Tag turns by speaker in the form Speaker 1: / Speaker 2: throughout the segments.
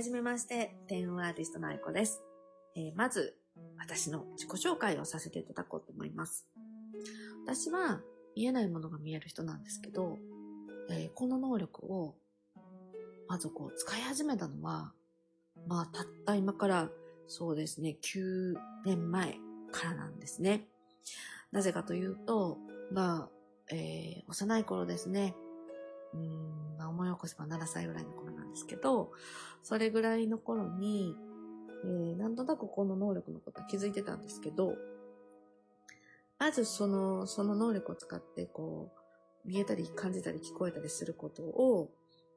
Speaker 1: はじめまして、電話アーティストの愛子です。えー、まず、私の自己紹介をさせていただこうと思います。私は見えないものが見える人なんですけど、えー、この能力を、まずこう、使い始めたのは、まあ、たった今から、そうですね、9年前からなんですね。なぜかというと、まあ、えー、幼い頃ですね、うん、まあ、思い起こせば7歳ぐらいの頃ですけど、それぐらいの頃に、えー、なんとなくこの能力のことは気づいてたんですけど、まずその、その能力を使って、こう、見えたり感じたり聞こえたりすることを、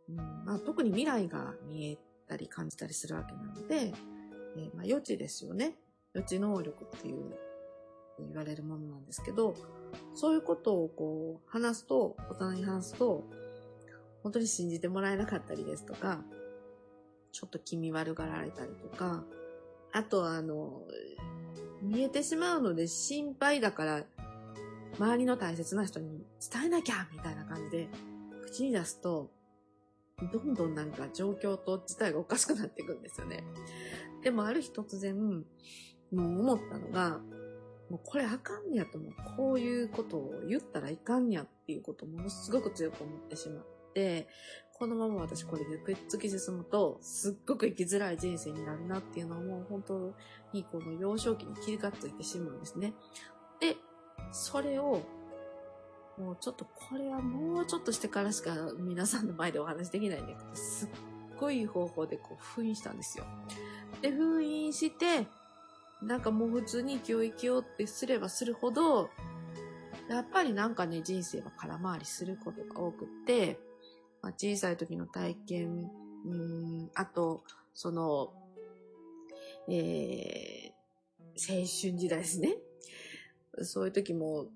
Speaker 1: うんまあ、特に未来が見えたり感じたりするわけなので、えー、まあ、予知ですよね。予知能力っていう言われるものなんですけど、そういうことをこう話すと、大人に話すと、本当に信じてもらえなかったりですとか、ちょっと気味悪がられたりとか、あとあの、見えてしまうので心配だから、周りの大切な人に伝えなきゃみたいな感じで、口に出すと、どんどんなんか状況と自体がおかしくなっていくんですよね。でもある日突然、もう思ったのが、もうこれあかんねやと思う。こういうことを言ったらいかんやっていうことをものすごく強く思ってしまっ、このまま私これで突き進むと、すっごく生きづらい人生になるなっていうのはもう本当にこの幼少期に切り替っていってしまうんですね。で、それを、もうちょっとこれはもうちょっとしてからしか皆さんの前でお話できないんだけど、すっごい方法でこう封印したんですよ。で、封印して、なんかもう普通に生きよう生きようってすればするほど、やっぱりなんかね、人生は空回りすることが多くって、まあ、小さい時の体験、うん、あと、その、えー、青春時代ですね。そういう時も、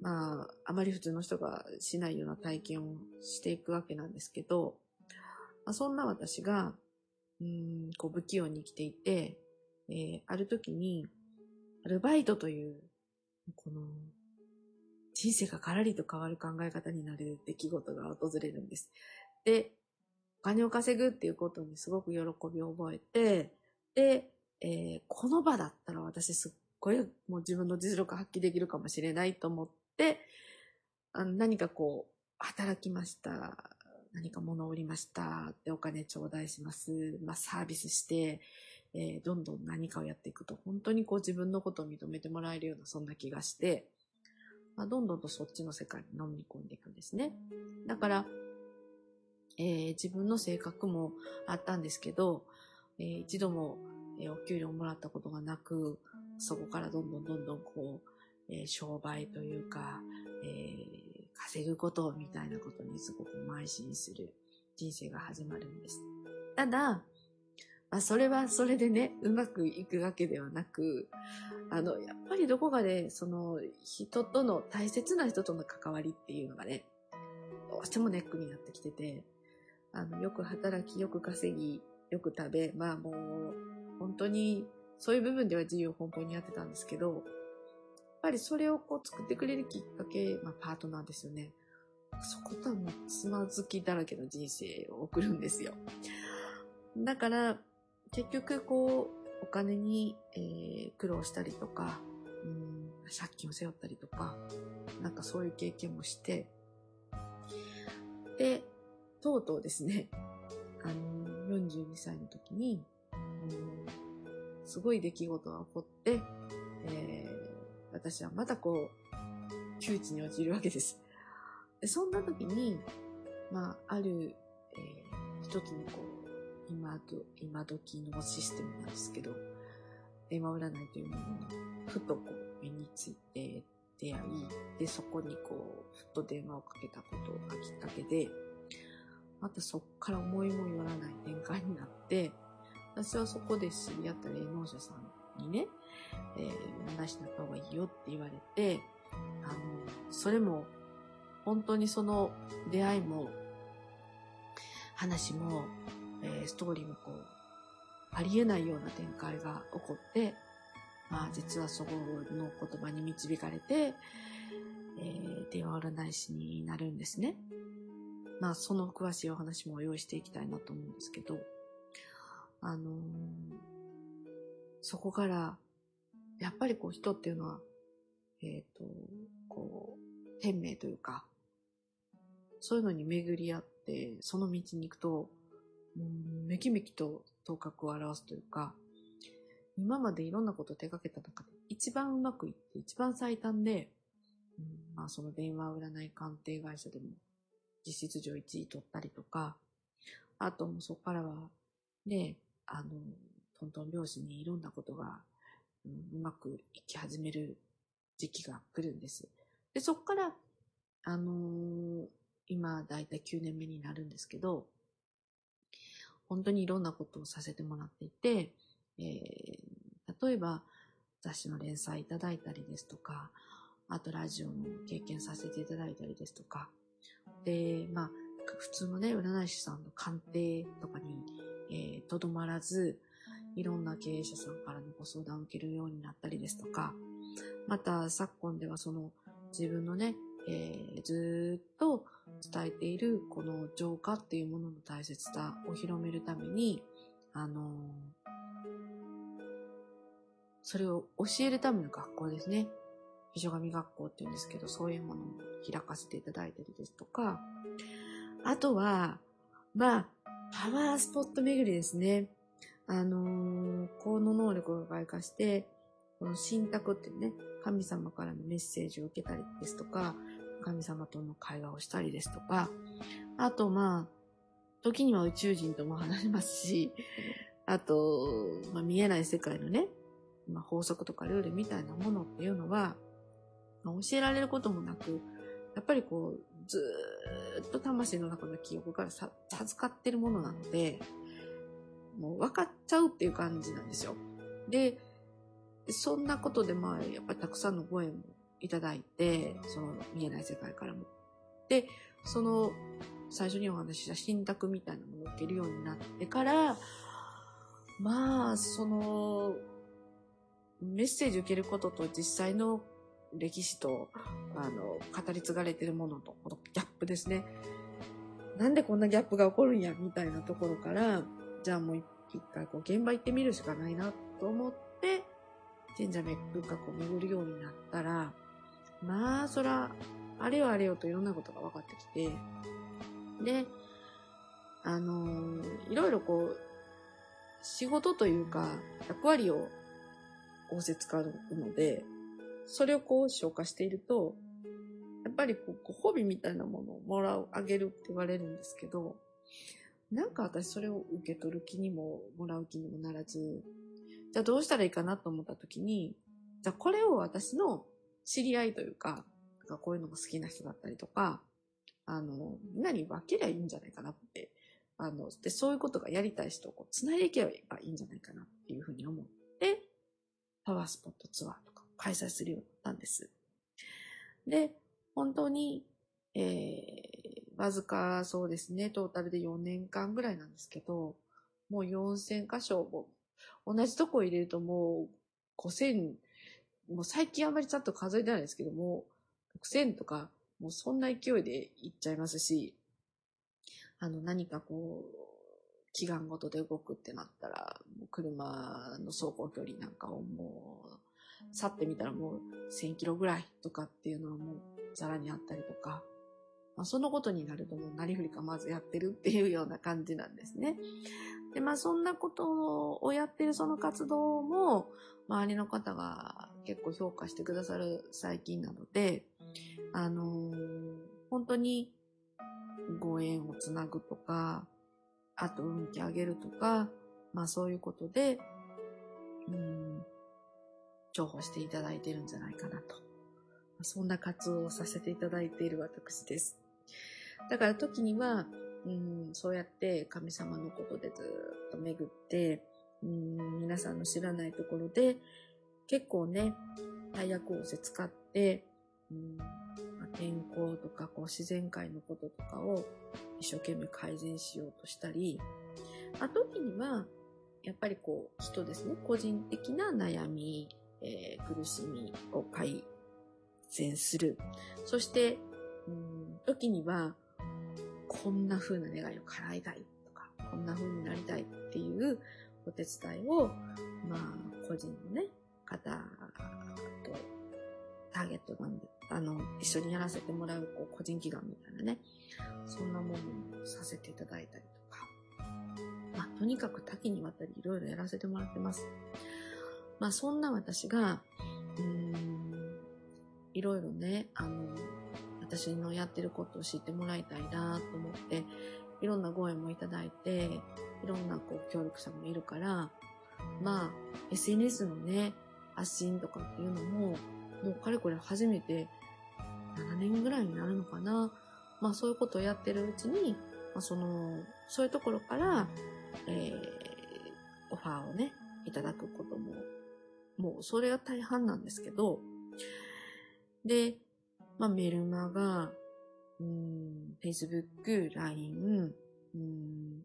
Speaker 1: まあ、あまり普通の人がしないような体験をしていくわけなんですけど、まあ、そんな私が、うん、こう不器用に生きていて、えー、ある時に、アルバイトという、この、人生がガラリと変わる考え方になれる出来事が訪れるんです。で、お金を稼ぐっていうことにすごく喜びを覚えて、で、えー、この場だったら私すっごいもう自分の実力発揮できるかもしれないと思って、あの何かこう、働きました。何か物を売りました。で、お金頂戴します。まあ、サービスして、えー、どんどん何かをやっていくと、本当にこう自分のことを認めてもらえるような、そんな気がして、まあ、どんどんとそっちの世界に飲み込んでいくんですね。だから、えー、自分の性格もあったんですけど、えー、一度も、えー、お給料もらったことがなく、そこからどんどんどんどんこう、え商売というか、え稼ぐことみたいなことにすごく邁進する人生が始まるんです。ただ、まあ、それはそれでね、うまくいくわけではなく、あの、やっぱりどこかで、その、人との、大切な人との関わりっていうのがね、どうしてもネックになってきてて、あの、よく働き、よく稼ぎ、よく食べ、まあもう、本当に、そういう部分では自由奔放にやってたんですけど、やっぱりそれをこう作ってくれるきっかけ、まあパートナーですよね。そことはもうつまずきだらけの人生を送るんですよ。だから、結局こう、お金に、えー、苦労したりとか、うん、借金を背負ったりとか、なんかそういう経験もして、で、とうとうですね、あの、42歳の時に、うん、すごい出来事が起こって、えー、私はまたこう、窮地に陥るわけです。でそんな時に、まあ、ある、えー、一つのこう、今と、今時のシステムなんですけど、電話占いというものの、ふとこう、目について出会い、で、そこにこう、ふっと電話をかけたことがきっかけで、またそっから思いもよらない展開になって、私はそこで知り合った霊能者さんにね、えー、占い師になった方がいいよって言われて、あの、それも、本当にその出会いも、話も、えー、ストーリーもこう、ありえないような展開が起こって、まあ実はそこの言葉に導かれて、えー、電話占い師になるんですね。まあその詳しいお話も用意していきたいなと思うんですけど、あのーそこから、やっぱりこう人っていうのは、えっ、と、こう、天命というか、そういうのに巡り合って、その道に行くと、うんめきめきと頭角を表すというか、今までいろんなことを手掛けた中で一番うまくいって一番最短で、うんまあその電話占い鑑定会社でも実質上1位取ったりとか、あともうそこからはね、あの、トントン拍子にいろんなことが、うんうまくいき始める時期が来るんです。で、そこから、あのー今だいたい9年目になるんですけど、本当にいろんなことをさせてもらっていて、えー例えば雑誌の連載いただいたりですとか、あとラジオの経験させていただいたりですとか、で、まあ、普通のね、占い師さんの鑑定とかに、えーとどまらず、いろんな経営者さんからのご相談を受けるようになったりですとか、また昨今ではその自分のね、えーずっと伝えているこの浄化っていうものの大切さを広めるために、あのそれを教えるための学校ですね。秘書神学校っていうんですけど、そういうものも開かせていただいたりですとか、あとは、まあ、パワースポット巡りですね。あのー、この能力が外化して、この信託っていうね、神様からのメッセージを受けたりですとか、神様との会話をしたりですとか、あとまあ、時には宇宙人とも話しますし、あと、まあ見えない世界のね、まあ法則とかルールみたいなものっていうのは、まあ教えられることもなく、やっぱりこう、ずっと魂の中の記憶からさ授かってるものなので、もう分かっちゃうっていう感じなんですよ。で、そんなことでまあ、やっぱりたくさんのご縁もいただいて、その見えない世界からも。で、その、最初にお話しした信託みたいなものを受けるようになってから、まあ、その、メッセージ受けることと実際の歴史と、あの、語り継がれてるものと、このギャップですね。なんでこんなギャップが起こるんや、みたいなところから、じゃあもう一回こう現場行ってみるしかないなと思って、神社仏閣を巡るようになったら、まあ、そら、あれよあれよといろんなことが分かってきて、で、あのーいろいろこう、仕事というか、役割を仰せ使うので、それをこう消化していると、やっぱりこう、ご褒美みたいなものをもらう、あげるって言われるんですけど、なんか私それを受け取る気にも、もらう気にもならず、じゃあどうしたらいいかなと思った時に、じゃあこれを私の知り合いというか、かこういうのが好きな人だったりとか、あの、みんなに分けりゃいいんじゃないかなって、あの、で、そういうことがやりたい人をこう繋いでいけばいいんじゃないかなっていうふうに思って、パワースポットツアーとか開催するようになったんです。で、本当に、えー、わずかそうですね、トータルで4年間ぐらいなんですけど、もう4000箇所も、同じとこ入れるともう5000、もう最近あまりちゃんと数えてないですけども、6000とか、もうそんな勢いで行っちゃいますし、あの何かこう、祈願ごとで動くってなったら、もう車の走行距離なんかをもう、去ってみたらもう1000キロぐらいとかっていうのはもうざらにあったりとか、まあ、そのことになるともうなりふり構わずやってるっていうような感じなんですね。で、まあそんなことをやってるその活動も、周りの方が結構評価してくださる最近なので、あのー本当にご縁をつなぐとか、あと運気上げるとか、まあそういうことで、うん、重宝していただいてるんじゃないかなと。そんな活動をさせていただいている私です。だから時には、うん、そうやって神様のことでずっと巡って、うん、皆さんの知らないところで、結構ね、大役をせ使って、うんまあ天候とかこう自然界のこととかを一生懸命改善しようとしたり、あ時には、やっぱりこう人ですね、個人的な悩み、えー苦しみを改善する。そして、うん、時には、こんな風な願いを叶えたいとか、こんな風になりたいっていうお手伝いを、まあ、個人のね、方と、ターゲットなんで、あの、一緒にやらせてもらう、こう、個人祈願みたいなね、そんなものをさせていただいたりとか、まあ、とにかく多岐にわたりいろいろやらせてもらってます。まあ、そんな私が、うーん、いろいろね、あの、私のやってることを知ってもらいたいなと思って、いろんなご縁もいただいて、いろんなこう協力者もいるから、まあ、SNS のね、発信とかっていうのも、もうかれこれ初めて7年ぐらいになるのかな。まあそういうことをやってるうちに、まあその、そういうところから、えー、オファーをね、いただくことも、もうそれが大半なんですけど、で、まあメルマガ、うん、Facebook、LINE、うん、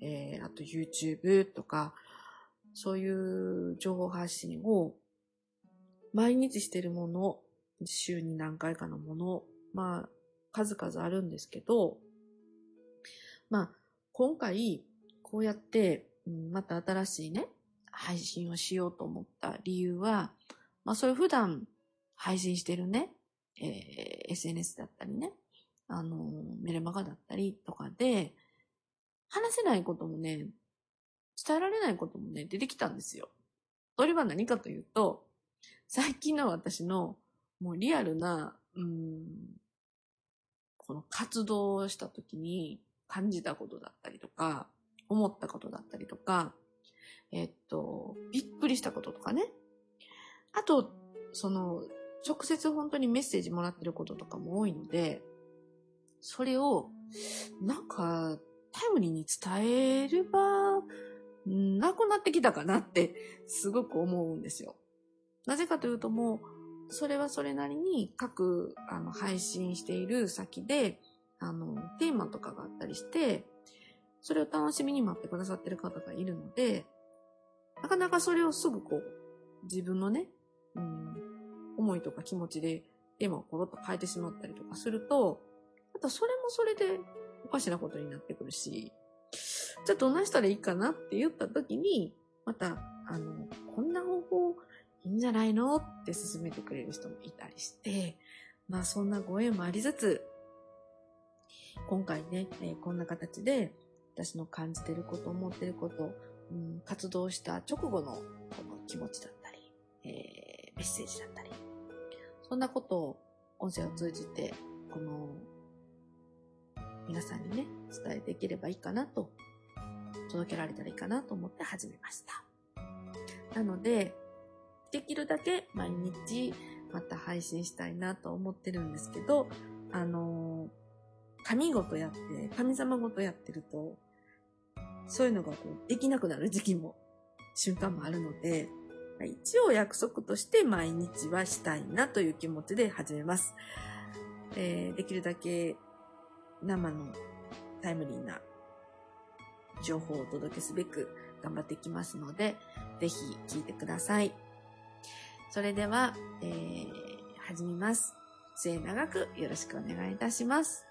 Speaker 1: えー、あと YouTube とか、そういう情報発信を毎日してるもの、週に何回かのもの、まあ、数々あるんですけど、まあ、今回、こうやって、また新しいね、配信をしようと思った理由は、まあ、それ普段配信してるね、えー、SNS だったりね、あの、メルマガだったりとかで、話せないこともね、伝えられないこともね、出てきたんですよ。それは何かというと、最近の私のもうリアルな、うん、この活動をした時に感じたことだったりとか、思ったことだったりとか、えっと、びっくりしたこととかね。あと、その、直接本当にメッセージもらってることとかも多いので、それを、なんか、タイムリーに伝える場、なくなってきたかなって、すごく思うんですよ。なぜかというともう、それはそれなりに各、あの、配信している先で、あの、テーマとかがあったりして、それを楽しみに待ってくださってる方がいるので、なかなかそれをすぐこう、自分のね、うん、思いとか気持ちでテーマをコロッと変えてしまったりとかすると、またそれもそれでおかしなことになってくるし、じゃあどんなしたらいいかなって言った時に、また、あの、こんな方法いいんじゃないのって勧めてくれる人もいたりして、まあそんなご縁もありつつ、今回ね、えー、こんな形で私の感じてること、思ってること、うん、活動した直後のこの気持ちだったり、えー、メッセージだったり、そんなことを音声を通じて、この皆さんにね、伝えていければいいかなと、届けられたらいいかなと思って始めました。なので、できるだけ毎日また配信したいなと思ってるんですけど、あの神事やって、神様事やってると、そういうのがこうできなくなる時期も、瞬間もあるので、一応約束として毎日はしたいなという気持ちで始めます。えー、できるだけ生のタイムリーな情報をお届けすべく頑張っていきますので、ぜひ聞いてください。それでは、えー、始めます。末永くよろしくお願いいたします。